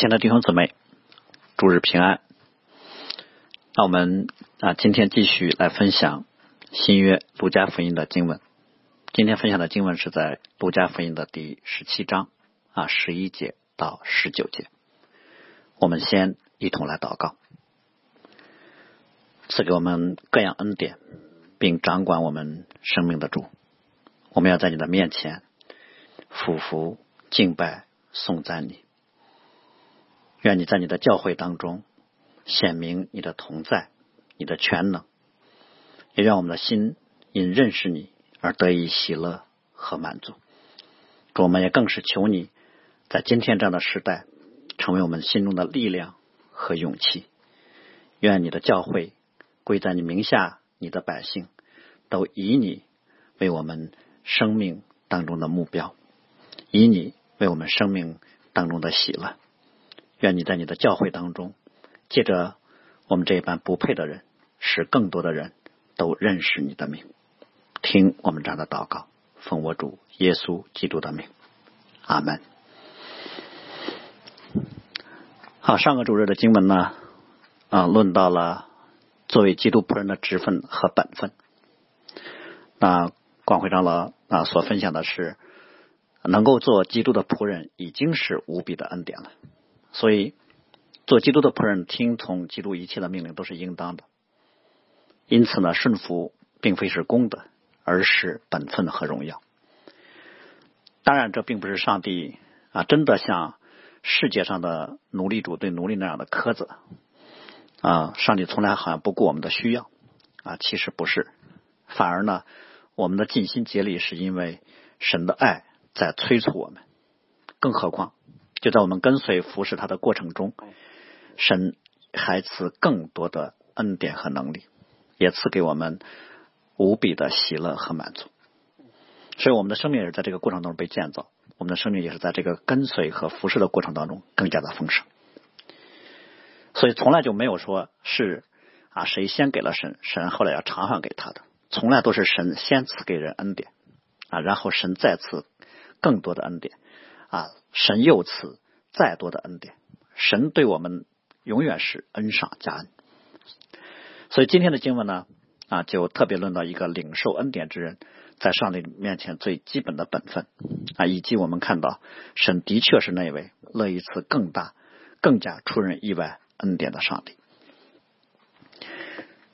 亲爱的弟兄姊妹，主日平安。那我们啊，今天继续来分享新约路加福音的经文。今天分享的经文是在路加福音的第十七章啊十一节到十九节。我们先一同来祷告，赐给我们各样恩典，并掌管我们生命的主。我们要在你的面前俯伏敬拜颂赞你。愿你在你的教会当中显明你的同在，你的全能，也让我们的心因认识你而得以喜乐和满足。我们也更是求你在今天这样的时代，成为我们心中的力量和勇气。愿你的教会归在你名下，你的百姓都以你为我们生命当中的目标，以你为我们生命当中的喜乐。愿你在你的教会当中，借着我们这一班不配的人，使更多的人都认识你的名。听我们这样的祷告，奉我主耶稣基督的名，阿门。好，上个主日的经文呢，啊，论到了作为基督仆人的职分和本分。那广辉长老啊所分享的是，能够做基督的仆人，已经是无比的恩典了。所以，做基督的仆人，听从基督一切的命令都是应当的。因此呢，顺服并非是功德，而是本分和荣耀。当然，这并不是上帝啊，真的像世界上的奴隶主对奴隶那样的苛责啊。上帝从来好像不顾我们的需要啊，其实不是，反而呢，我们的尽心竭力是因为神的爱在催促我们。更何况。就在我们跟随服侍他的过程中，神还赐更多的恩典和能力，也赐给我们无比的喜乐和满足。所以，我们的生命也是在这个过程当中被建造，我们的生命也是在这个跟随和服侍的过程当中更加的丰盛。所以，从来就没有说是啊谁先给了神，神后来要偿还给他的，从来都是神先赐给人恩典啊，然后神再赐更多的恩典。啊，神又赐再多的恩典，神对我们永远是恩上加恩。所以今天的经文呢，啊，就特别论到一个领受恩典之人在上帝面前最基本的本分啊，以及我们看到神的确是那位乐意赐更大、更加出人意外恩典的上帝。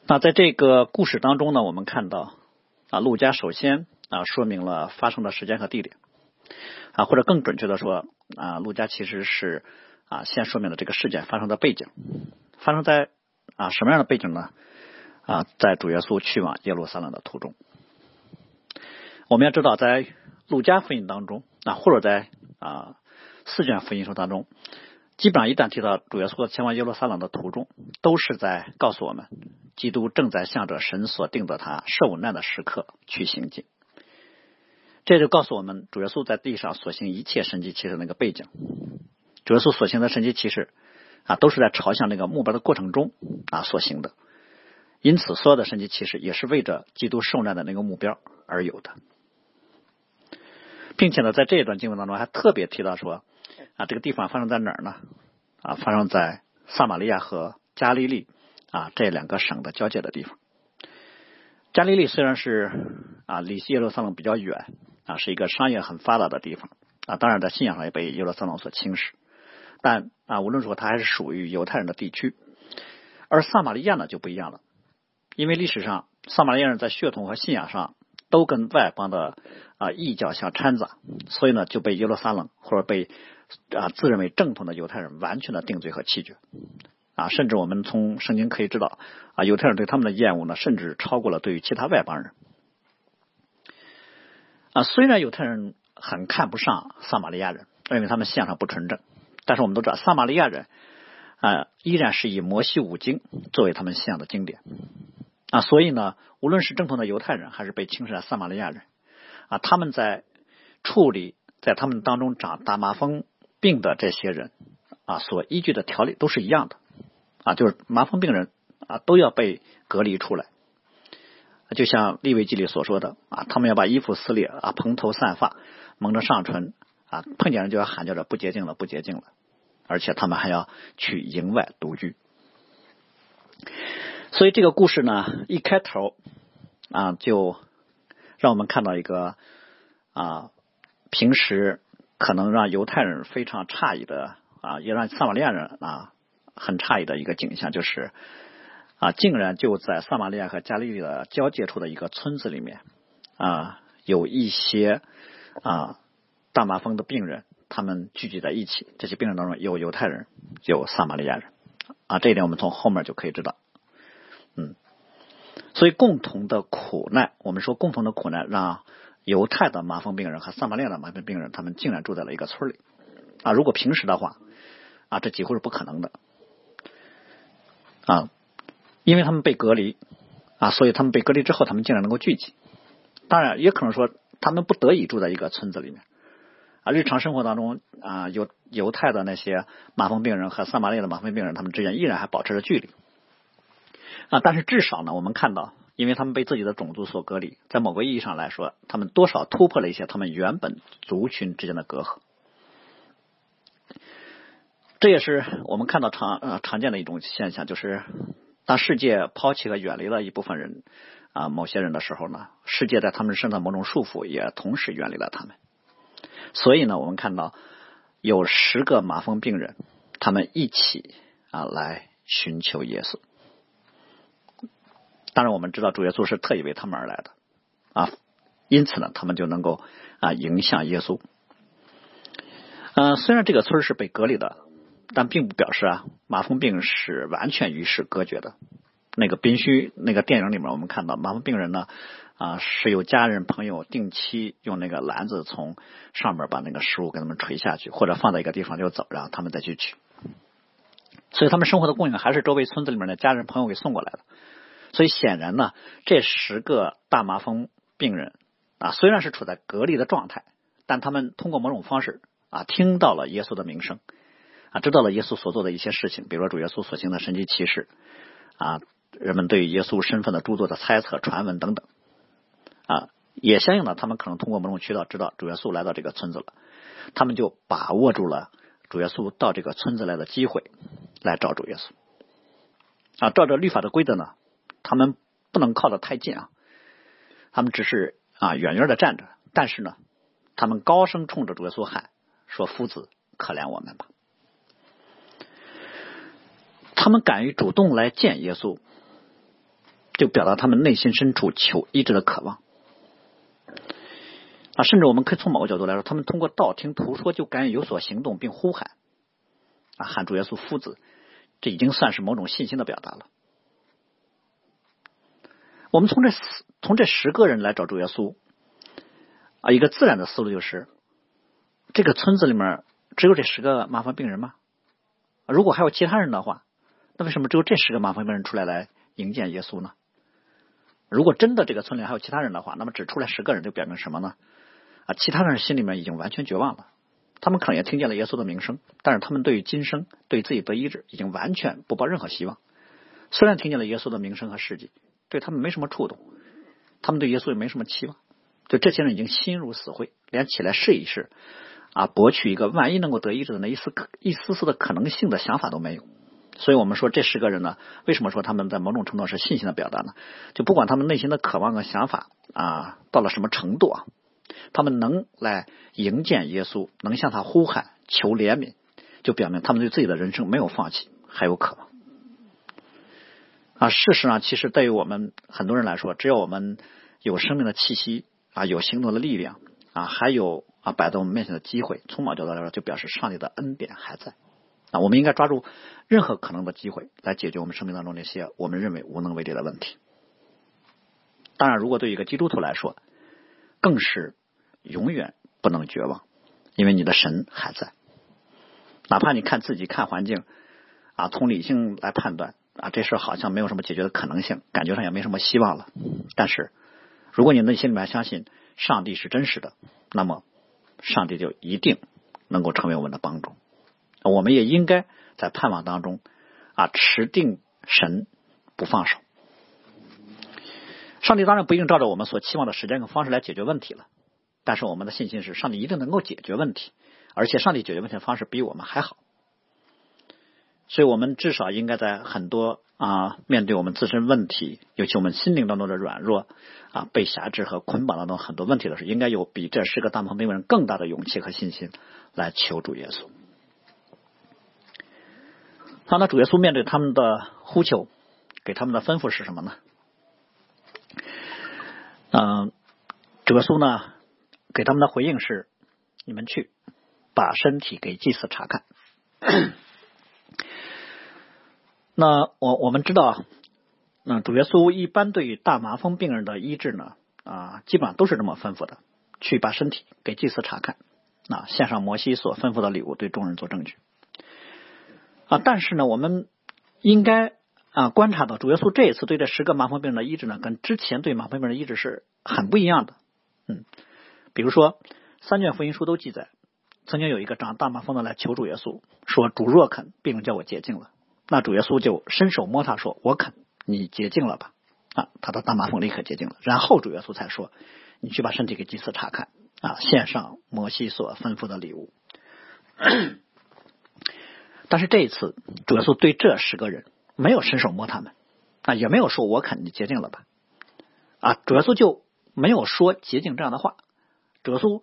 那在这个故事当中呢，我们看到啊，路加首先啊说明了发生的时间和地点。啊，或者更准确的说，啊，路加其实是啊，先说明了这个事件发生的背景，发生在啊什么样的背景呢？啊，在主耶稣去往耶路撒冷的途中。我们要知道，在路加福音当中，啊，或者在啊四卷福音书当中，基本上一旦提到主耶稣前往耶路撒冷的途中，都是在告诉我们，基督正在向着神所定的他受难的时刻去行进。这就告诉我们，主耶稣在地上所行一切神迹奇事那个背景。主耶稣所行的神迹奇事啊，都是在朝向那个目标的过程中啊所行的。因此，所有的神迹奇事也是为着基督受难的那个目标而有的。并且呢，在这一段经文当中还特别提到说啊，这个地方发生在哪儿呢？啊，发生在撒玛利亚和加利利啊这两个省的交界的地方。加利利虽然是啊离耶路撒冷比较远。啊，是一个商业很发达的地方啊，当然在信仰上也被耶路撒冷所轻视，但啊，无论说它还是属于犹太人的地区，而撒玛利亚呢就不一样了，因为历史上撒玛利亚人在血统和信仰上都跟外邦的啊异教相掺杂，所以呢就被耶路撒冷或者被啊自认为正统的犹太人完全的定罪和弃绝啊，甚至我们从圣经可以知道啊，犹太人对他们的厌恶呢，甚至超过了对于其他外邦人。啊，虽然犹太人很看不上撒玛利亚人，认为他们信仰不纯正，但是我们都知道，撒玛利亚人啊依然是以摩西五经作为他们信仰的经典啊，所以呢，无论是正统的犹太人，还是被轻视的撒玛利亚人啊，他们在处理在他们当中长大麻风病的这些人啊，所依据的条例都是一样的啊，就是麻风病人啊都要被隔离出来。就像利未记里所说的啊，他们要把衣服撕裂啊，蓬头散发，蒙着上唇啊，碰见人就要喊叫着不洁净了，不洁净了而且他们还要去营外独居。所以这个故事呢，一开头啊，就让我们看到一个啊，平时可能让犹太人非常诧异的啊，也让撒玛利亚人啊很诧异的一个景象，就是啊，竟然就在撒玛利亚和加利利的交界处的一个村子里面啊，有一些啊大麻风的病人，他们聚集在一起。这些病人当中有犹太人，有撒玛利亚人啊，这一点我们从后面就可以知道。嗯，所以共同的苦难，我们说共同的苦难，让犹太的麻风病人和撒玛利亚的麻风病人，他们竟然住在了一个村里啊！如果平时的话啊，这几乎是不可能的啊，因为他们被隔离啊，所以他们被隔离之后，他们竟然能够聚集。当然，也可能说他们不得已住在一个村子里面啊。日常生活当中啊，犹犹太的那些麻风病人和撒玛利亚的麻风病人，他们之间依然还保持着距离。啊，但是至少呢，我们看到，因为他们被自己的种族所隔离，在某个意义上来说，他们多少突破了一些他们原本族群之间的隔阂。这也是我们看到常呃常见的一种现象，就是当世界抛弃和远离了一部分人啊某些人的时候呢，世界在他们身上某种束缚也同时远离了他们。所以呢，我们看到有十个麻风病人，他们一起啊来寻求耶稣。当然，我们知道主耶稣是特意为他们而来的啊，因此呢，他们就能够啊迎向耶稣。嗯，虽然这个村是被隔离的，但并不表示啊麻风病是完全与世隔绝的。那个宾虚那个电影里面，我们看到麻风病人呢啊是有家人朋友定期用那个篮子从上面把那个食物给他们垂下去，或者放在一个地方就走，然后他们再去取。所以他们生活的供应还是周围村子里面的家人朋友给送过来的。所以显然呢，这十个大麻风病人啊，虽然是处在隔离的状态，但他们通过某种方式啊，听到了耶稣的名声知道了耶稣所做的一些事情，比如说主耶稣所行的神迹奇事啊，人们对耶稣身份的诸多的猜测、传闻等等啊，也相应的，他们可能通过某种渠道知道主耶稣来到这个村子了，他们就把握住了主耶稣到这个村子来的机会，来找主耶稣啊，照着律法的规则呢。他们不能靠得太近啊，他们只是啊远远的站着，但是呢，他们高声冲着主耶稣喊说：“夫子，可怜我们吧！”他们敢于主动来见耶稣，就表达他们内心深处求医治的渴望啊。甚至我们可以从某个角度来说，他们通过道听途说就敢于有所行动并呼喊啊，喊主耶稣夫子，这已经算是某种信心的表达了。我们从这从这十个人来找主耶稣啊，一个自然的思路就是，这个村子里面只有这十个麻烦病人吗？如果还有其他人的话，那为什么只有这十个麻烦病人出来来迎接耶稣呢？如果真的这个村里还有其他人的话，那么只出来十个人就表明什么呢？啊，其他人心里面已经完全绝望了，他们可能也听见了耶稣的名声，但是他们对于今生对自己得医治已经完全不抱任何希望。虽然听见了耶稣的名声和事迹。对他们没什么触动，他们对耶稣也没什么期望，就这些人已经心如死灰，连起来试一试啊，博取一个万一能够得医治的那一丝一丝丝的可能性的想法都没有。所以我们说这十个人呢，为什么说他们在某种程度是信心的表达呢？就不管他们内心的渴望和想法啊到了什么程度啊，他们能来迎接耶稣，能向他呼喊求怜悯，就表明他们对自己的人生没有放弃，还有渴望。啊，事实上，其实对于我们很多人来说，只要我们有生命的气息啊，有行动的力量啊，还有啊摆在我们面前的机会，从某角度来说，就表示上帝的恩典还在啊。我们应该抓住任何可能的机会，来解决我们生命当中那些我们认为无能为力的问题。当然，如果对一个基督徒来说，更是永远不能绝望，因为你的神还在。哪怕你看自己、看环境啊，从理性来判断。啊，这事好像没有什么解决的可能性，感觉上也没什么希望了。但是，如果你内心里面相信上帝是真实的，那么上帝就一定能够成为我们的帮助。我们也应该在盼望当中啊持定神不放手。上帝当然不一定照着我们所期望的时间和方式来解决问题了，但是我们的信心是上帝一定能够解决问题，而且上帝解决问题的方式比我们还好。所以我们至少应该在很多啊面对我们自身问题，尤其我们心灵当中的软弱啊被辖制和捆绑当中很多问题的时候，应该有比这十个大蒙兵人更大的勇气和信心来求主耶稣。好，那主耶稣面对他们的呼求，给他们的吩咐是什么呢？嗯，主耶稣呢给他们的回应是：你们去把身体给祭司查看。那我我们知道，那主耶稣一般对于大麻风病人的医治呢，啊，基本上都是这么吩咐的：去把身体给祭司查看，啊，献上摩西所吩咐的礼物，对众人做证据。啊，但是呢，我们应该啊观察到，主耶稣这一次对这十个麻风病人的医治呢，跟之前对麻风病人的医治是很不一样的。嗯，比如说三卷福音书都记载，曾经有一个长大麻风的来求主耶稣，说主若肯，病人叫我洁净了。那主耶稣就伸手摸他说，我肯，你洁净了吧。啊，他的大麻风立刻洁净了。然后主耶稣才说，你去把身体给祭司查看，啊，献上摩西所吩咐的礼物。但是这一次，主耶稣对这十个人没有伸手摸他们，啊，也没有说“我肯你洁净了吧”，啊，主耶稣就没有说洁净这样的话。主耶稣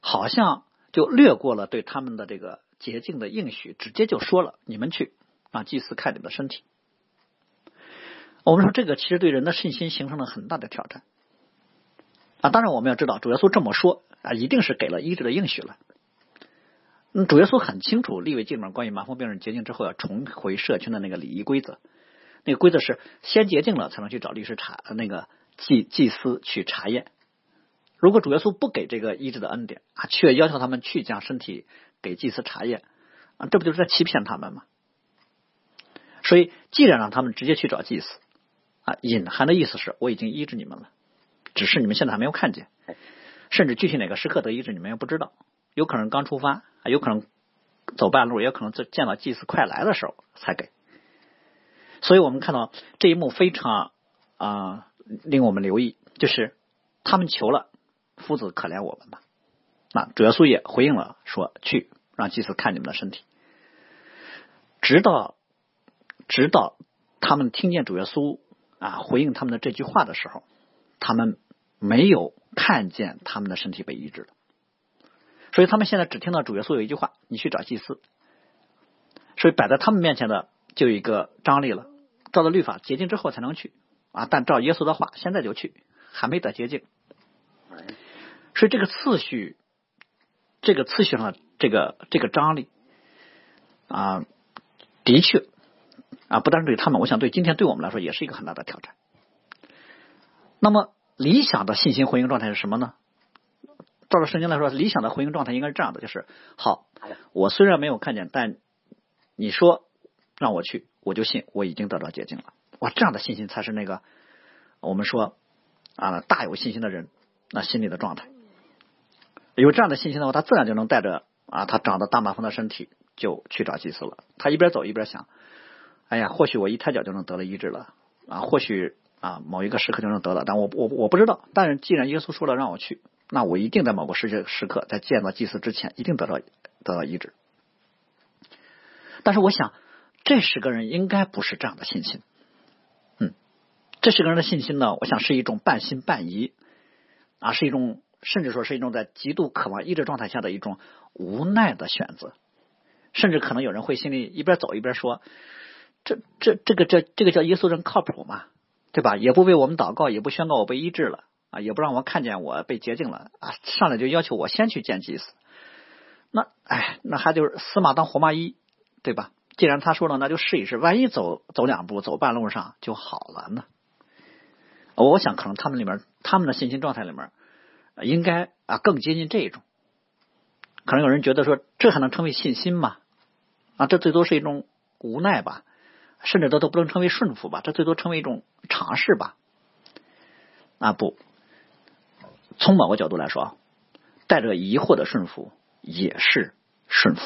好像就略过了对他们的这个洁净的应许，直接就说了：“你们去让，祭司看你们的身体。”我们说这个其实对人的信心形成了很大的挑战。啊，当然我们要知道，主耶稣这么说啊，一定是给了医治的应许了。嗯，主耶稣很清楚立位记里面关于麻风病人洁净之后要重回社区的那个礼仪规则。那个规则是先洁净了才能去找律师查那个祭祭司去查验。如果主耶稣不给这个医治的恩典啊，却要求他们去将身体给祭司查验啊，这不就是在欺骗他们吗？所以，既然让他们直接去找祭司啊，隐含的意思是我已经医治你们了，只是你们现在还没有看见，甚至具体哪个时刻得医治你们也不知道，有可能刚出发。啊，有可能走半路，也可能在见到祭司快来的时候才给。所以我们看到这一幕非常啊令我们留意，就是他们求了夫子可怜我们吧。那主耶稣也回应了，说去让祭司看你们的身体。直到直到他们听见主耶稣啊回应他们的这句话的时候，他们没有看见他们的身体被医治了。所以他们现在只听到主耶稣有一句话：“你去找祭司。”所以摆在他们面前的就有一个张力了。照着律法洁净之后才能去啊，但照耶稣的话，现在就去，还没得洁净。所以这个次序，这个次序上的这个这个张力啊，的确啊，不单是对他们，我想对今天对我们来说也是一个很大的挑战。那么理想的信心回应状态是什么呢？照着圣经来说，理想的婚姻状态应该是这样的：就是好，我虽然没有看见，但你说让我去，我就信，我已经得到洁净了。哇，这样的信心才是那个我们说啊大有信心的人那心里的状态。有这样的信心的话，他自然就能带着啊他长得大马蜂的身体就去找祭司了。他一边走一边想：哎呀，或许我一抬脚就能得了医治了啊，或许啊某一个时刻就能得了，但我我我不知道。但是既然耶稣说了让我去。那我一定在某个时时刻，在见到祭司之前，一定得到得到医治。但是我想，这十个人应该不是这样的信心。嗯，这十个人的信心呢，我想是一种半信半疑啊，是一种甚至说是一种在极度渴望医治状态下的一种无奈的选择。甚至可能有人会心里一边走一边说：“这这这个这这个叫耶稣人靠谱吗？对吧？也不为我们祷告，也不宣告我被医治了。”啊，也不让我看见我被洁净了啊！上来就要求我先去见祭司，那哎，那还就是死马当活马医，对吧？既然他说了，那就试一试，万一走走两步，走半路上就好了呢？我想，可能他们里面他们的信心状态里面，应该啊更接近这一种。可能有人觉得说，这还能称为信心吗？啊，这最多是一种无奈吧，甚至都都不能称为顺服吧，这最多称为一种尝试吧。啊不。从某个角度来说啊，带着疑惑的顺服也是顺服。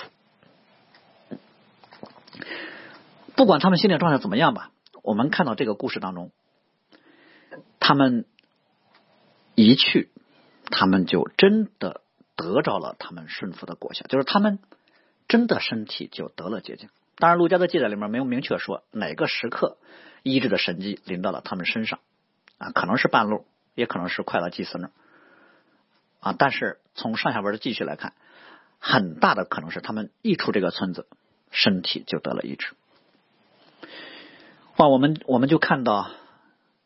不管他们心理状态怎么样吧，我们看到这个故事当中，他们一去，他们就真的得着了他们顺服的果效，就是他们真的身体就得了洁净当然，陆家的记载里面没有明确说哪个时刻医治的神迹临到了他们身上啊，可能是半路，也可能是快到祭司那儿啊。但是从上下文的继续来看，很大的可能是他们一出这个村子，身体就得了医治。哇，我们我们就看到，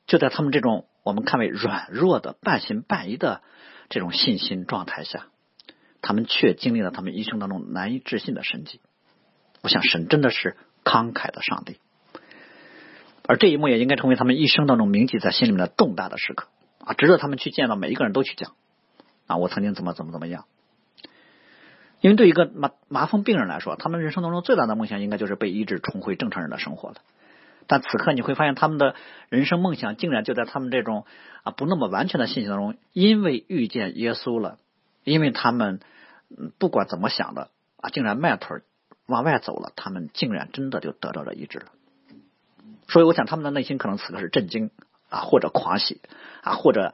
就在他们这种我们看为软弱的、半信半疑的这种信心状态下，他们却经历了他们一生当中难以置信的神迹。我想，神真的是慷慨的上帝，而这一幕也应该成为他们一生当中铭记在心里面的重大的时刻啊，值得他们去见到每一个人都去讲啊，我曾经怎么怎么怎么样。因为对一个麻麻风病人来说，他们人生当中最大的梦想应该就是被医治，重回正常人的生活了。但此刻你会发现，他们的人生梦想竟然就在他们这种啊不那么完全的信息当中，因为遇见耶稣了，因为他们不管怎么想的啊，竟然迈腿。往外走了，他们竟然真的就得到了医治了。所以，我想他们的内心可能此刻是震惊啊，或者狂喜啊，或者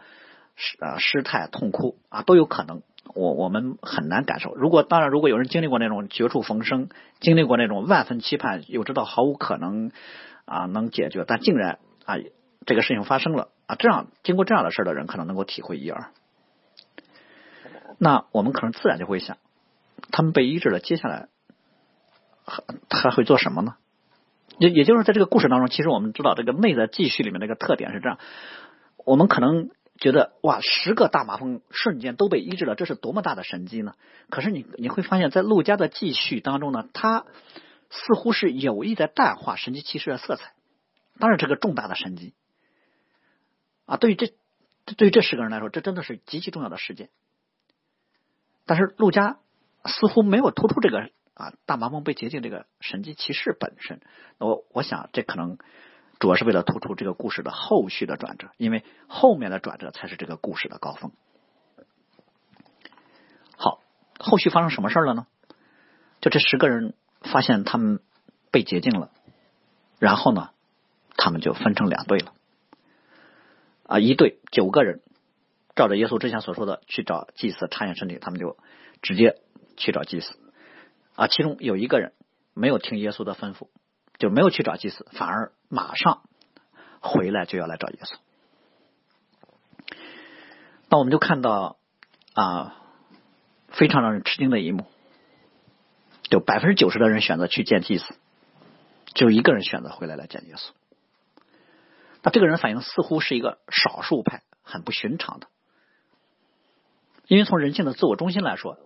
失啊失态痛哭啊，都有可能。我我们很难感受。如果当然，如果有人经历过那种绝处逢生，经历过那种万分期盼又知道毫无可能啊能解决，但竟然啊这个事情发生了啊，这样经过这样的事的人，可能能够体会一二。那我们可能自然就会想，他们被医治了，接下来。还会做什么呢？也也就是在这个故事当中，其实我们知道这个内在记叙里面那个特点是这样：我们可能觉得哇，十个大麻风瞬间都被医治了，这是多么大的神迹呢？可是你你会发现在陆家的记叙当中呢，他似乎是有意在淡化神迹骑士的色彩。当然，这个重大的神迹啊，对于这对于这十个人来说，这真的是极其重要的事件。但是陆家似乎没有突出这个。啊，大麻风被洁净这个神迹骑士本身，我我想这可能主要是为了突出这个故事的后续的转折，因为后面的转折才是这个故事的高峰。好，后续发生什么事了呢？就这十个人发现他们被洁净了，然后呢，他们就分成两队了。啊，一队九个人照着耶稣之前所说的去找祭司查验身体，他们就直接去找祭司。啊，其中有一个人没有听耶稣的吩咐，就没有去找祭司，反而马上回来就要来找耶稣。那我们就看到啊，非常让人吃惊的一幕，就百分之九十的人选择去见祭司，只有一个人选择回来来见耶稣。那这个人反应似乎是一个少数派，很不寻常的，因为从人性的自我中心来说。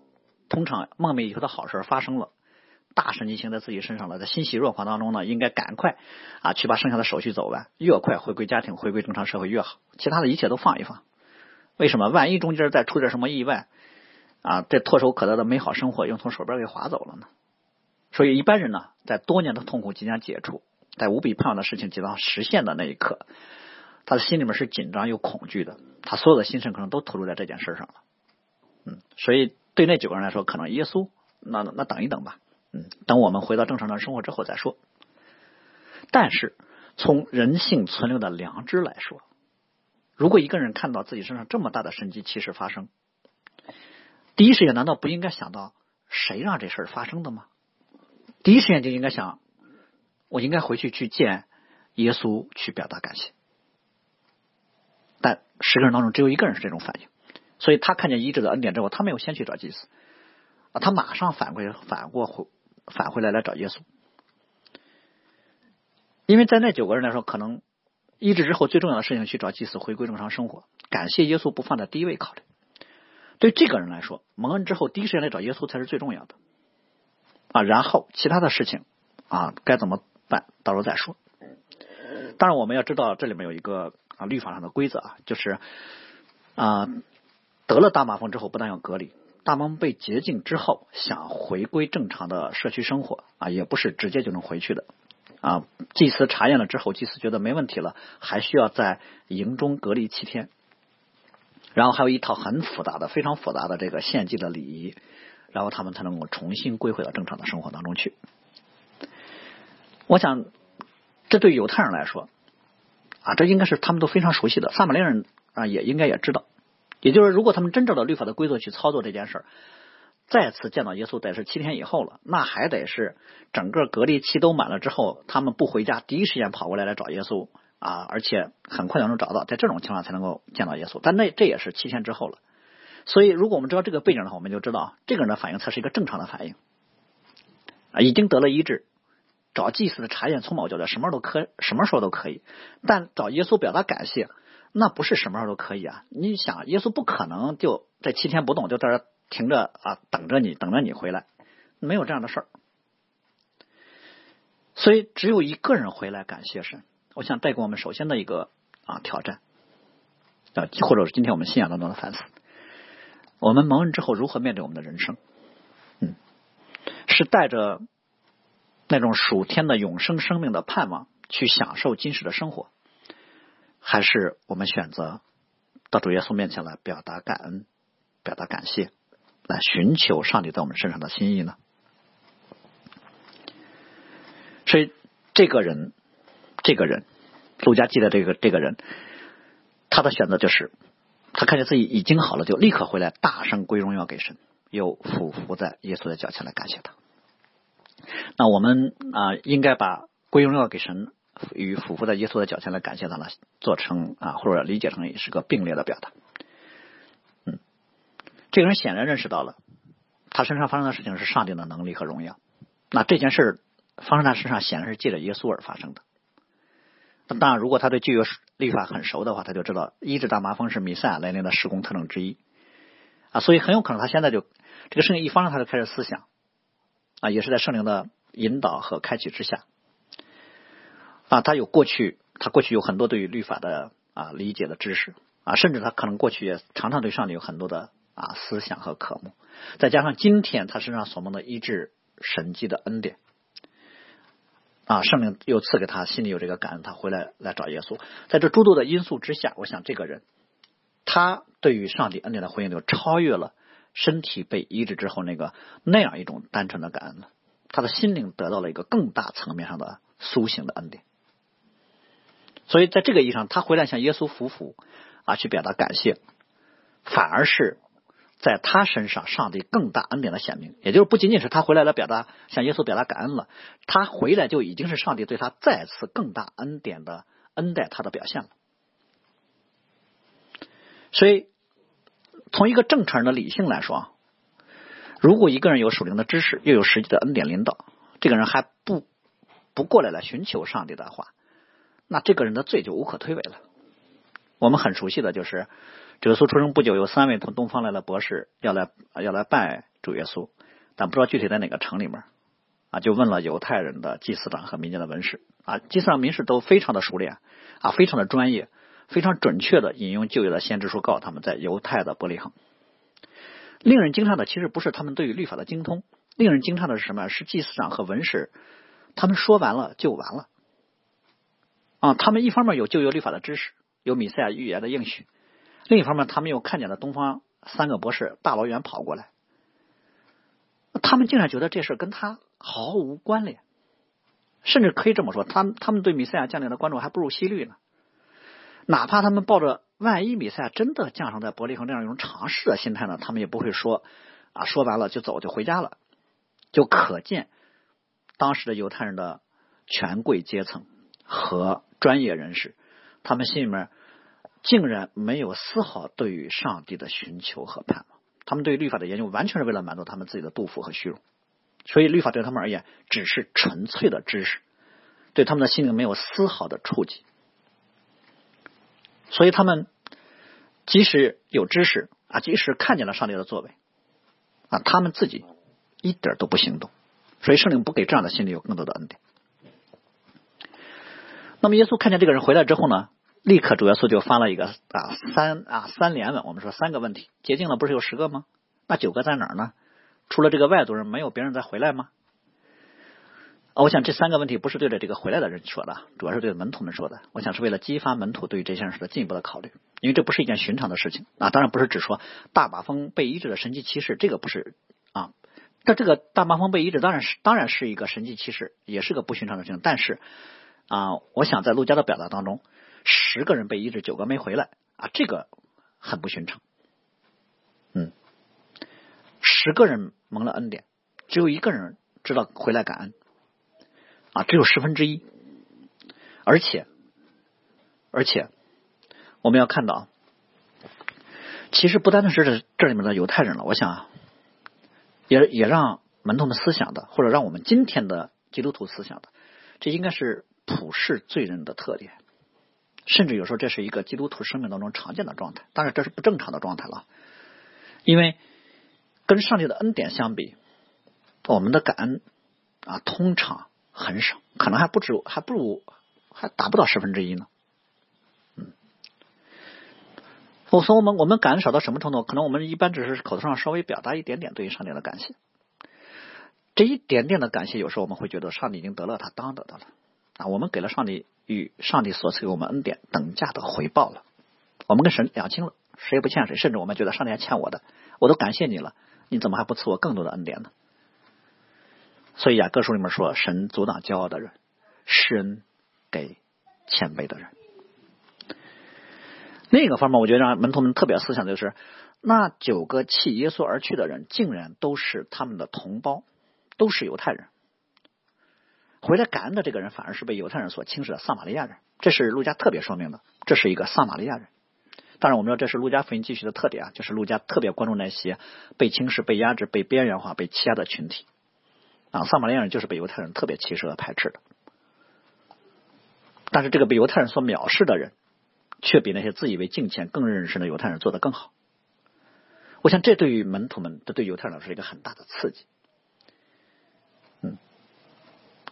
通常梦寐以求的好事发生了，大神迹行在自己身上了，在欣喜若狂当中呢，应该赶快啊去把剩下的手续走完，越快回归家庭，回归正常社会越好。其他的一切都放一放。为什么？万一中间再出点什么意外啊，这唾手可得的美好生活又从手边给划走了呢？所以一般人呢，在多年的痛苦即将解除，在无比盼望的事情即将实现的那一刻，他的心里面是紧张又恐惧的，他所有的心神可能都投入在这件事上了。嗯，所以。对那九个人来说，可能耶稣，那那等一等吧，嗯，等我们回到正常的生活之后再说。但是从人性存留的良知来说，如果一个人看到自己身上这么大的神迹奇事发生，第一时间难道不应该想到谁让这事发生的吗？第一时间就应该想，我应该回去去见耶稣，去表达感谢。但十个人当中只有一个人是这种反应。所以他看见医治的恩典之后，他没有先去找祭司，他马上反过反过回返回来来找耶稣，因为在那九个人来说，可能医治之后最重要的事情去找祭司回归正常生活，感谢耶稣不放在第一位考虑。对这个人来说，蒙恩之后第一时间来找耶稣才是最重要的啊，然后其他的事情啊该怎么办，到时候再说。当然我们要知道这里面有一个啊律法上的规则啊，就是啊。得了大麻风之后，不但要隔离，大麻风被洁净之后，想回归正常的社区生活啊，也不是直接就能回去的啊。祭司查验了之后，祭司觉得没问题了，还需要在营中隔离七天，然后还有一套很复杂的、非常复杂的这个献祭的礼仪，然后他们才能够重新归回到正常的生活当中去。我想，这对犹太人来说啊，这应该是他们都非常熟悉的，撒玛利亚人啊，也应该也知道。也就是，如果他们真照着律法的规则去操作这件事儿，再次见到耶稣得是七天以后了，那还得是整个隔离期都满了之后，他们不回家，第一时间跑过来来找耶稣啊，而且很快就能找到，在这种情况才能够见到耶稣。但那这也是七天之后了，所以如果我们知道这个背景的话，我们就知道这个人的反应才是一个正常的反应啊，已经得了医治。找祭司的查验，从某角度什么都可，什么时候都可以。但找耶稣表达感谢，那不是什么时候都可以啊！你想，耶稣不可能就在七天不动，就在这停着啊，等着你，等着你回来，没有这样的事儿。所以，只有一个人回来感谢神。我想带给我们首先的一个啊挑战啊，或者是今天我们信仰当中的反思：我们蒙恩之后如何面对我们的人生？嗯，是带着。那种属天的永生生命的盼望，去享受今世的生活，还是我们选择到主耶稣面前来表达感恩、表达感谢，来寻求上帝在我们身上的心意呢？所以，这个人，这个人，路加记的这个这个人，他的选择就是，他看见自己已经好了，就立刻回来，大声归荣耀给神，又俯伏在耶稣的脚前来感谢他。那我们啊，应该把归荣耀给神与俯伏在耶稣的脚前来感谢他呢，做成啊，或者理解成也是个并列的表达。嗯，这个人显然认识到了他身上发生的事情是上帝的能力和荣耀。那这件事发生在他身上，显然是借着耶稣而发生的。那当然，如果他对旧约律法很熟的话，他就知道医治大麻风是弥赛亚来临的施工特征之一啊，所以很有可能他现在就这个事情一发生，他就开始思想。啊，也是在圣灵的引导和开启之下，啊，他有过去，他过去有很多对于律法的啊理解的知识啊，甚至他可能过去也常常对上帝有很多的啊思想和渴慕，再加上今天他身上所蒙的医治神迹的恩典，啊，圣灵又赐给他心里有这个感恩，他回来来找耶稣，在这诸多的因素之下，我想这个人他对于上帝恩典的回应就超越了。身体被医治之后，那个那样一种单纯的感恩了，他的心灵得到了一个更大层面上的苏醒的恩典。所以在这个意义上，他回来向耶稣服服啊，去表达感谢，反而是在他身上上帝更大恩典的显明。也就是不仅仅是他回来了表达向耶稣表达感恩了，他回来就已经是上帝对他再次更大恩典的恩待他的表现了。所以。从一个正常人的理性来说，如果一个人有属灵的知识，又有实际的恩典领导，这个人还不不过来来寻求上帝的话，那这个人的罪就无可推诿了。我们很熟悉的就是，主耶稣出生不久，有三位从东方来的博士要来要来拜主耶稣，但不知道具体在哪个城里面啊，就问了犹太人的祭司长和民间的文士啊，祭司长、民士都非常的熟练啊，非常的专业。非常准确的引用旧约的先知书，告诉他们在犹太的伯利恒。令人惊诧的其实不是他们对于律法的精通，令人惊诧的是什么？是祭司长和文士，他们说完了就完了。啊，他们一方面有旧约律法的知识，有米赛亚预言的应许；另一方面，他们又看见了东方三个博士大老远跑过来，他们竟然觉得这事跟他毫无关联，甚至可以这么说，他他们对米赛亚降临的关注还不如希律呢。哪怕他们抱着万一比赛真的降生在伯利恒这样一种尝试的心态呢，他们也不会说啊，说完了就走就回家了。就可见当时的犹太人的权贵阶层和专业人士，他们心里面竟然没有丝毫对于上帝的寻求和盼望。他们对律法的研究完全是为了满足他们自己的杜甫和虚荣，所以律法对他们而言只是纯粹的知识，对他们的心灵没有丝毫的触及。所以他们即使有知识啊，即使看见了上帝的作为啊，他们自己一点都不行动。所以圣灵不给这样的心里有更多的恩典。那么耶稣看见这个人回来之后呢，立刻主耶稣就发了一个啊三啊三连问，我们说三个问题，洁净了不是有十个吗？那九个在哪儿呢？除了这个外族人，没有别人再回来吗？我想这三个问题不是对着这个回来的人说的，主要是对门徒们说的。我想是为了激发门徒对于这件事的进一步的考虑，因为这不是一件寻常的事情啊。当然不是只说大麻风被医治的神迹奇事，这个不是啊。但这个大麻风被医治当然是当然是一个神迹奇事，也是个不寻常的事情。但是啊，我想在陆家的表达当中，十个人被医治，九个没回来啊，这个很不寻常。嗯，十个人蒙了恩典，只有一个人知道回来感恩啊，只有十分之一。而且，而且我们要看到，其实不单单是这这里面的犹太人了，我想也也让门徒们思想的，或者让我们今天的基督徒思想的，这应该是普世罪人的特点。甚至有时候这是一个基督徒生命当中常见的状态，当然这是不正常的状态了，因为跟上帝的恩典相比，我们的感恩啊通常很少，可能还不止，还不如还达不到十分之一呢。嗯，我说我们我们感恩少到什么程度？可能我们一般只是口头上稍微表达一点点对于上帝的感谢，这一点点的感谢，有时候我们会觉得上帝已经得了他当得的了啊，我们给了上帝。与上帝所赐给我们恩典等价的回报了，我们跟神两清了，谁也不欠谁，甚至我们觉得上帝还欠我的，我都感谢你了，你怎么还不赐我更多的恩典呢？所以雅各书里面说，神阻挡骄傲的人，施恩给谦卑的人。另一个方面，我觉得让门徒们特别思想的就是，那九个弃耶稣而去的人，竟然都是他们的同胞，都是犹太人。回来感恩的这个人，反而是被犹太人所轻视的撒玛利亚人。这是路加特别说明的，这是一个撒玛利亚人。当然，我们知道这是路加福音继续的特点啊，就是路加特别关注那些被轻视、被压制、被边缘化、被欺压的群体啊。撒玛利亚人就是被犹太人特别歧视和排斥的。但是，这个被犹太人所藐视的人，却比那些自以为敬虔、更认识的犹太人做得更好。我想，这对于门徒们，这对犹太人是一个很大的刺激。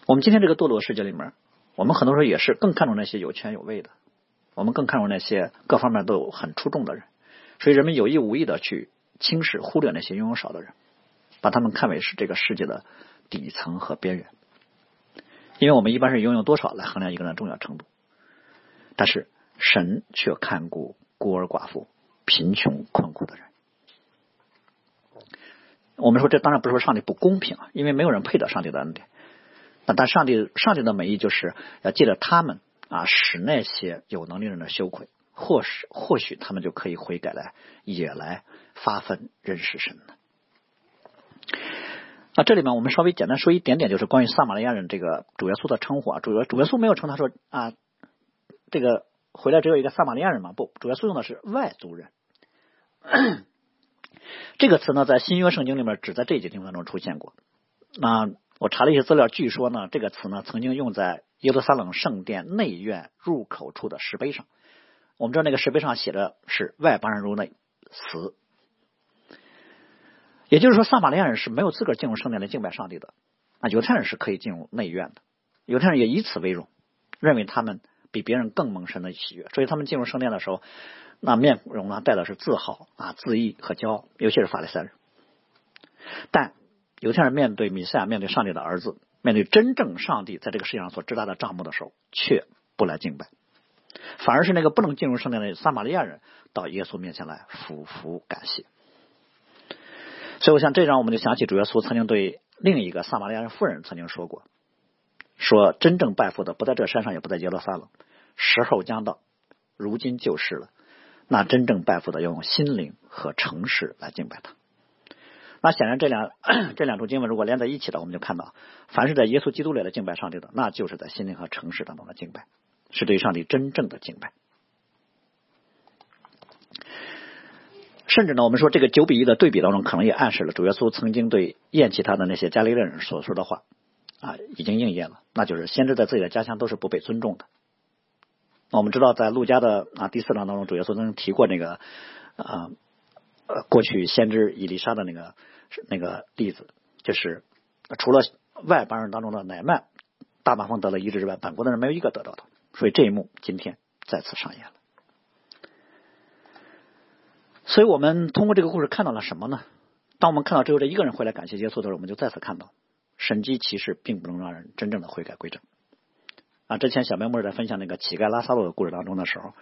我们今天这个堕落世界里面，我们很多时候也是更看重那些有权有位的，我们更看重那些各方面都有很出众的人，所以人们有意无意的去轻视、忽略那些拥有少的人，把他们看为是这个世界的底层和边缘，因为我们一般是拥有多少来衡量一个人的重要程度，但是神却看顾孤儿寡妇、贫穷困苦的人。我们说这当然不是说上帝不公平啊，因为没有人配得上帝的恩典。那但上帝上帝的美意就是要借着他们啊，使那些有能力人的羞愧，或是或许他们就可以悔改来，也来发奋认识神呢。那这里面我们稍微简单说一点点，就是关于撒玛利亚人这个主耶稣的称呼啊。主耶主耶稣没有称他说啊，这个回来只有一个撒玛利亚人嘛？不，主耶稣用的是外族人。这个词呢，在新约圣经里面只在这几地方中出现过。那我查了一些资料，据说呢，这个词呢曾经用在耶路撒冷圣殿内院入口处的石碑上。我们知道那个石碑上写的是“外邦人入内，死”，也就是说，撒玛利亚人是没有资格进入圣殿来敬拜上帝的。啊，犹太人是可以进入内院的，犹太人也以此为荣，认为他们比别人更蒙神的喜悦，所以他们进入圣殿的时候，那面容呢带的是自豪啊、自意和骄傲，尤其是法利赛人。但犹太人面对弥赛亚，面对上帝的儿子，面对真正上帝在这个世界上所支搭的账目的时候，却不来敬拜，反而是那个不能进入圣殿的撒玛利亚人到耶稣面前来俯伏感谢。所以，我想这让我们就想起主耶稣曾经对另一个撒玛利亚人妇人曾经说过：“说真正拜父的不在这山上，也不在耶路撒冷，时候将到，如今就是了。那真正拜父的要用心灵和诚实来敬拜他。”那显然，这两 这两处经文如果连在一起的，我们就看到，凡是在耶稣基督里的敬拜上帝的，那就是在心灵和诚实当中的敬拜，是对上帝真正的敬拜。甚至呢，我们说这个九比一的对比当中，可能也暗示了主耶稣曾经对厌弃他的那些加利利人所说的话啊，已经应验了，那就是先知在自己的家乡都是不被尊重的。我们知道，在路加的啊第四章当中，主耶稣曾经提过那个啊。过去先知以利沙的那个那个例子，就是除了外邦人当中的乃曼大麻风得了医治之外，本国的人没有一个得到的。所以这一幕今天再次上演了。所以我们通过这个故事看到了什么呢？当我们看到只有这一个人回来感谢耶稣的时候，我们就再次看到神迹其实并不能让人真正的悔改归正。啊，之前小白木在分享那个乞丐拉萨路的故事当中的时候，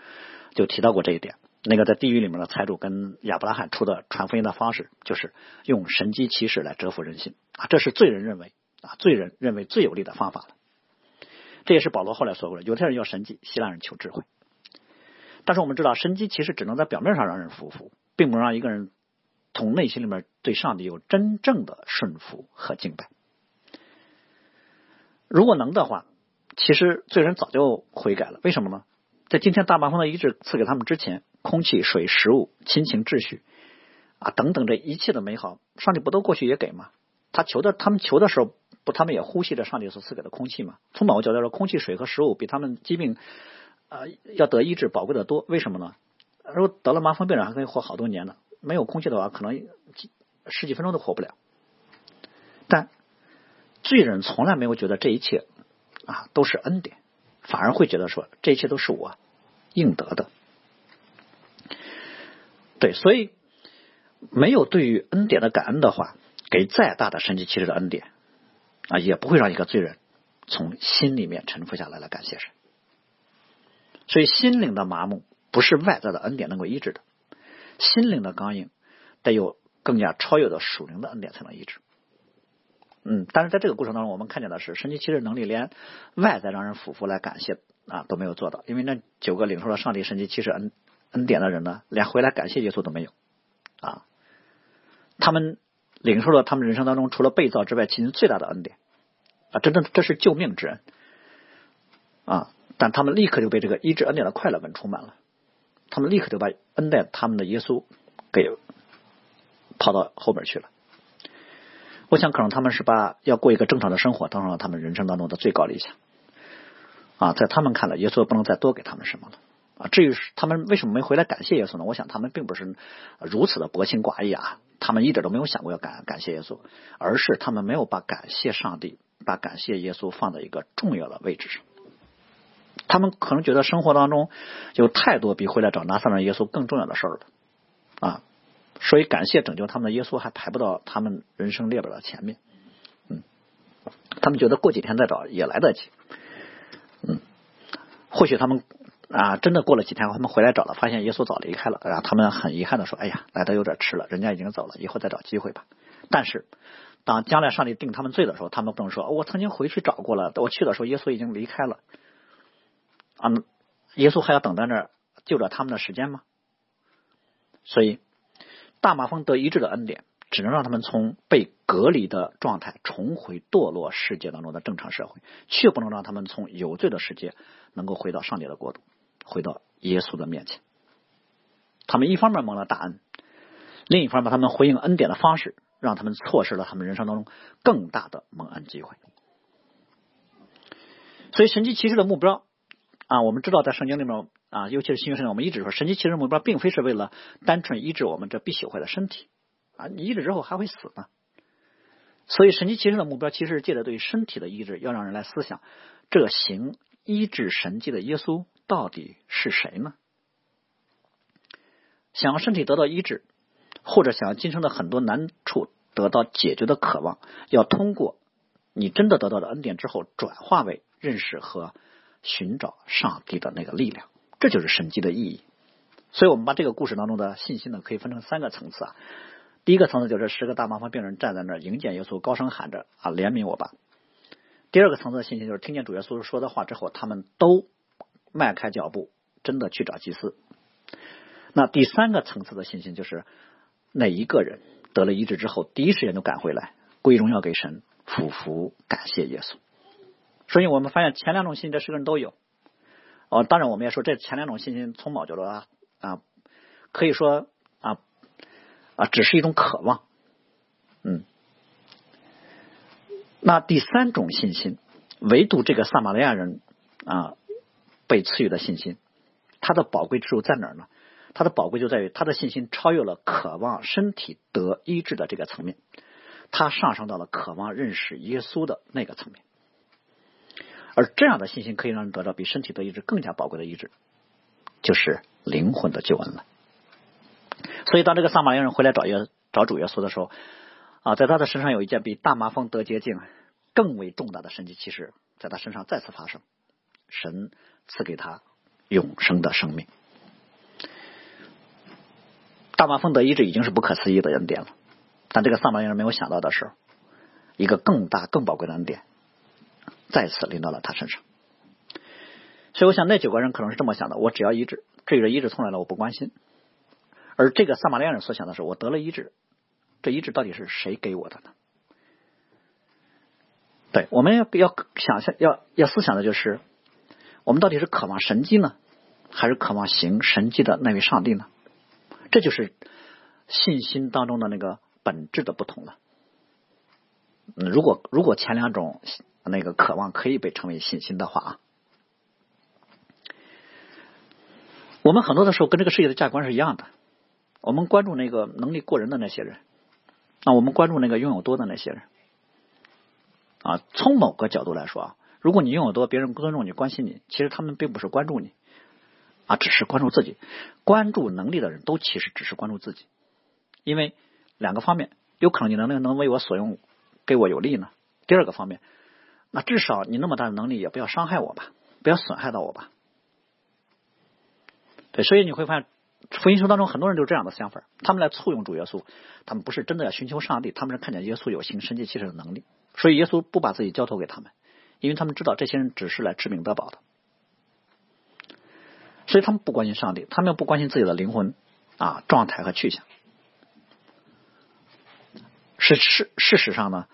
就提到过这一点。那个在地狱里面的财主跟亚伯拉罕出的传福音的方式，就是用神机骑士来折服人心啊，这是罪人认为啊，罪人认为最有利的方法了。这也是保罗后来说过的：犹太人要神迹，希腊人求智慧。但是我们知道，神机骑士只能在表面上让人服服，并不能让一个人从内心里面对上帝有真正的顺服和敬拜。如果能的话，其实罪人早就悔改了。为什么呢？在今天大麻风的医治赐给他们之前，空气、水、食物、亲情、秩序啊等等这一切的美好，上帝不都过去也给吗？他求的，他们求的时候，不，他们也呼吸着上帝所赐给的空气吗？从某个角度来说，空气、水和食物比他们疾病啊要得医治宝贵的多。为什么呢？如果得了麻风病人还可以活好多年呢，没有空气的话，可能十几分钟都活不了。但罪人从来没有觉得这一切啊都是恩典。反而会觉得说这一切都是我应得的，对，所以没有对于恩典的感恩的话，给再大的神奇奇事的恩典啊，也不会让一个罪人从心里面臣服下来来感谢神。所以心灵的麻木不是外在的恩典能够医治的，心灵的刚硬得有更加超越的属灵的恩典才能医治。嗯，但是在这个过程当中，我们看见的是神奇奇事能力连外在让人俯伏来感谢啊都没有做到，因为那九个领受了上帝神奇奇事恩恩典的人呢，连回来感谢耶稣都没有啊。他们领受了他们人生当中除了被造之外，其实最大的恩典啊，真正这是救命之恩啊，但他们立刻就被这个医治恩典的快乐感充满了，他们立刻就把恩待他们的耶稣给抛到后边去了。我想，可能他们是把要过一个正常的生活当成了他们人生当中的最高理想啊，在他们看来，耶稣不能再多给他们什么了啊。至于他们为什么没回来感谢耶稣呢？我想，他们并不是如此的薄情寡义啊，他们一点都没有想过要感感谢耶稣，而是他们没有把感谢上帝、把感谢耶稣放在一个重要的位置上。他们可能觉得生活当中有太多比回来找拿撒勒耶稣更重要的事儿了啊。所以，感谢拯救他们的耶稣还排不到他们人生列表的前面。嗯，他们觉得过几天再找也来得及。嗯，或许他们啊，真的过了几天，他们回来找了，发现耶稣早离开了，然后他们很遗憾的说：“哎呀，来的有点迟了，人家已经走了，以后再找机会吧。”但是，当将来上帝定他们罪的时候，他们不能说：“我曾经回去找过了，我去的时候耶稣已经离开了。”啊，耶稣还要等在那儿救着他们的时间吗？所以。大麻风得医治的恩典，只能让他们从被隔离的状态重回堕落世界当中的正常社会，却不能让他们从有罪的世界能够回到上帝的国度，回到耶稣的面前。他们一方面蒙了大恩，另一方面他们回应恩典的方式，让他们错失了他们人生当中更大的蒙恩机会。所以神迹骑士的目标啊，我们知道在圣经里面。啊，尤其是新约圣经，我们一直说神奇奇事目标，并非是为了单纯医治我们这必朽坏的身体啊，你医治之后还会死呢。所以神奇奇事的目标，其实是借着对身体的医治，要让人来思想，这行医治神迹的耶稣到底是谁呢？想要身体得到医治，或者想要今生的很多难处得到解决的渴望，要通过你真的得到了恩典之后，转化为认识和寻找上帝的那个力量。这就是神迹的意义，所以我们把这个故事当中的信息呢，可以分成三个层次啊。第一个层次就是十个大麻风病人站在那儿迎接耶稣，高声喊着啊怜悯我吧。第二个层次的信息就是听见主耶稣说的话之后，他们都迈开脚步，真的去找祭司。那第三个层次的信息就是那一个人得了医治之后，第一时间就赶回来归荣耀给神，俯伏感谢耶稣。所以我们发现前两种信这十个人都有。哦，当然，我们也说这前两种信心，从某角度啊啊，可以说啊啊，只是一种渴望，嗯。那第三种信心，唯独这个撒玛利亚人啊被赐予的信心，它的宝贵之处在哪儿呢？它的宝贵就在于他的信心超越了渴望身体得医治的这个层面，他上升到了渴望认识耶稣的那个层面。而这样的信心可以让人得到比身体的医治更加宝贵的医治，就是灵魂的救恩了。所以，当这个撒玛利亚人回来找耶找主耶稣的时候，啊，在他的身上有一件比大麻风得洁净更为重大的神迹奇事，在他身上再次发生，神赐给他永生的生命。大麻风得医治已经是不可思议的恩典了，但这个撒玛利亚人没有想到的是，一个更大更宝贵的恩典。再次临到了他身上，所以我想那九个人可能是这么想的：我只要医治，至于这医治从来了，我不关心。而这个撒玛利亚人所想的是：我得了医治，这医治到底是谁给我的呢？对，我们要要想象，要要思想的就是，我们到底是渴望神迹呢，还是渴望行神迹的那位上帝呢？这就是信心当中的那个本质的不同了。嗯，如果如果前两种那个渴望可以被称为信心的话啊，我们很多的时候跟这个世界的价值观是一样的。我们关注那个能力过人的那些人，那我们关注那个拥有多的那些人。啊，从某个角度来说啊，如果你拥有多，别人尊重你、关心你，其实他们并不是关注你，啊，只是关注自己。关注能力的人都其实只是关注自己，因为两个方面，有可能你能能能为我所用，给我有利呢。第二个方面，那至少你那么大的能力也不要伤害我吧，不要损害到我吧。对，所以你会发现，福音书当中很多人就是这样的想法，他们来簇拥主耶稣，他们不是真的要寻求上帝，他们是看见耶稣有行神迹奇事的能力。所以耶稣不把自己交托给他们，因为他们知道这些人只是来治病得宝的，所以他们不关心上帝，他们不关心自己的灵魂啊状态和去向。是事事实上呢，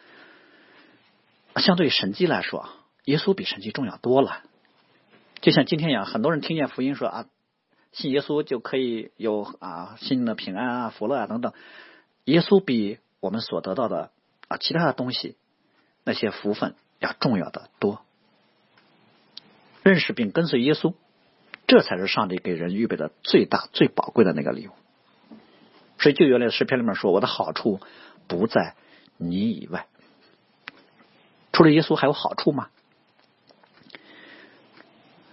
相对于神迹来说，耶稣比神迹重要多了。就像今天一样，很多人听见福音说啊，信耶稣就可以有啊心灵的平安啊、福乐啊等等。耶稣比我们所得到的啊其他的东西。那些福分要重要的多，认识并跟随耶稣，这才是上帝给人预备的最大最宝贵的那个礼物。所以旧约的诗篇里面说：“我的好处不在你以外。”除了耶稣还有好处吗？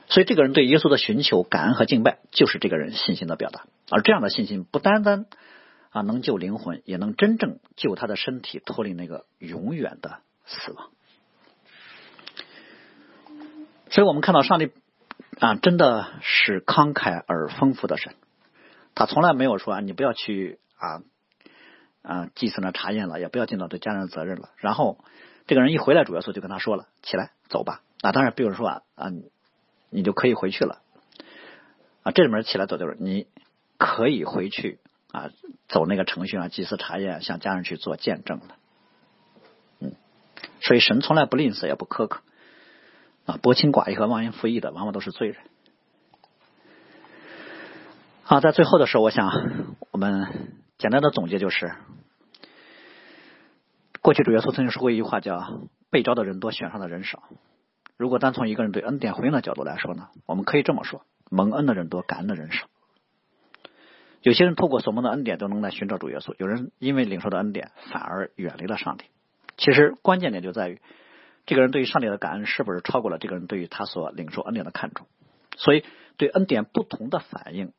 所以这个人对耶稣的寻求、感恩和敬拜，就是这个人信心的表达。而这样的信心，不单单啊能救灵魂，也能真正救他的身体脱离那个永远的。死亡，所以我们看到上帝啊，真的是慷慨而丰富的神。他从来没有说啊，你不要去啊啊祭祀那查验了，也不要尽到对家人的责任了。然后这个人一回来，主耶稣就跟他说了：“起来，走吧。”啊，当然，比如说啊啊，你就可以回去了。啊，这里面起来走就是你可以回去啊，走那个程序啊，祭祀查验，向家人去做见证了。所以神从来不吝啬，也不苛刻啊！薄情寡义和忘恩负义的，往往都是罪人。啊，在最后的时候，我想我们简单的总结就是：过去主耶稣曾经说过一句话，叫“被招的人多，选上的人少”。如果单从一个人对恩典回应的角度来说呢，我们可以这么说：蒙恩的人多，感恩的人少。有些人透过所蒙的恩典都能来寻找主耶稣，有人因为领受的恩典反而远离了上帝。其实关键点就在于，这个人对于上帝的感恩是不是超过了这个人对于他所领受恩典的看重？所以，对恩典不同的反应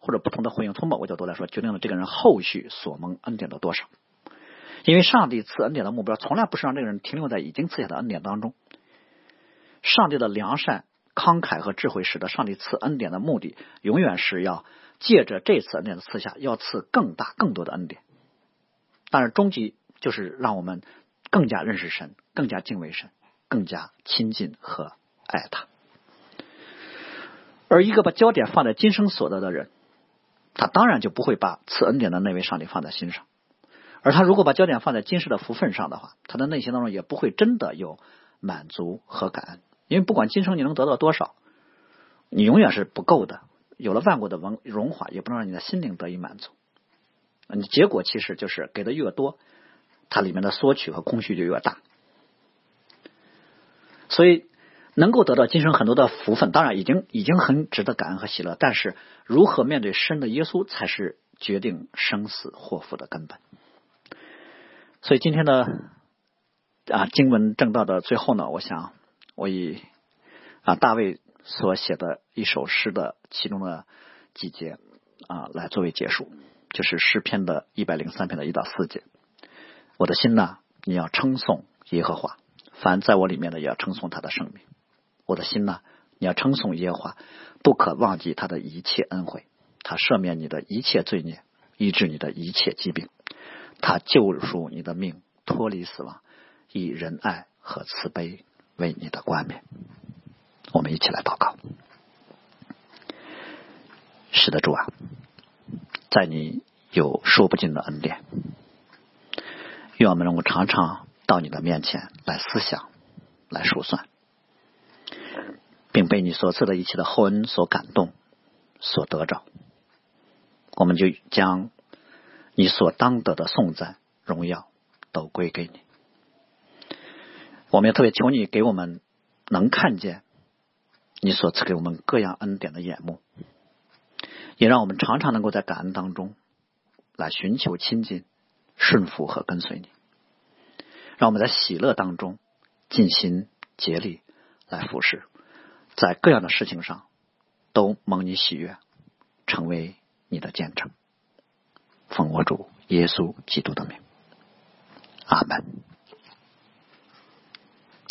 或者不同的回应，从某个角度来说，决定了这个人后续所蒙恩典的多少。因为上帝赐恩典的目标，从来不是让这个人停留在已经赐下的恩典当中。上帝的良善、慷慨和智慧，使得上帝赐恩典的目的，永远是要借着这次恩典的赐下，要赐更大、更多的恩典。但是终极。就是让我们更加认识神，更加敬畏神，更加亲近和爱他。而一个把焦点放在今生所得的人，他当然就不会把赐恩典的那位上帝放在心上。而他如果把焦点放在今世的福分上的话，他的内心当中也不会真的有满足和感恩。因为不管今生你能得到多少，你永远是不够的。有了万国的文荣华，也不能让你的心灵得以满足。你结果其实就是给的越多。它里面的索取和空虚就越大，所以能够得到今生很多的福分，当然已经已经很值得感恩和喜乐。但是如何面对生的耶稣，才是决定生死祸福的根本。所以今天的啊经文正道的最后呢，我想我以啊大卫所写的一首诗的其中的几节啊来作为结束，就是诗篇的一百零三篇的一到四节。我的心呐，你要称颂耶和华；凡在我里面的，也要称颂他的圣名。我的心呐，你要称颂耶和华，不可忘记他的一切恩惠。他赦免你的一切罪孽，医治你的一切疾病。他救赎你的命，脱离死亡，以仁爱和慈悲为你的冠冕。我们一起来祷告。是的，主啊，在你有说不尽的恩典。愿我们能够常常到你的面前来思想、来数算，并被你所赐的一切的厚恩所感动、所得着。我们就将你所当得的颂赞、荣耀都归给你。我们也特别求你给我们能看见你所赐给我们各样恩典的眼目，也让我们常常能够在感恩当中来寻求亲近。顺服和跟随你，让我们在喜乐当中尽心竭力来服侍，在各样的事情上都蒙你喜悦，成为你的见证。奉我主耶稣基督的名，阿门。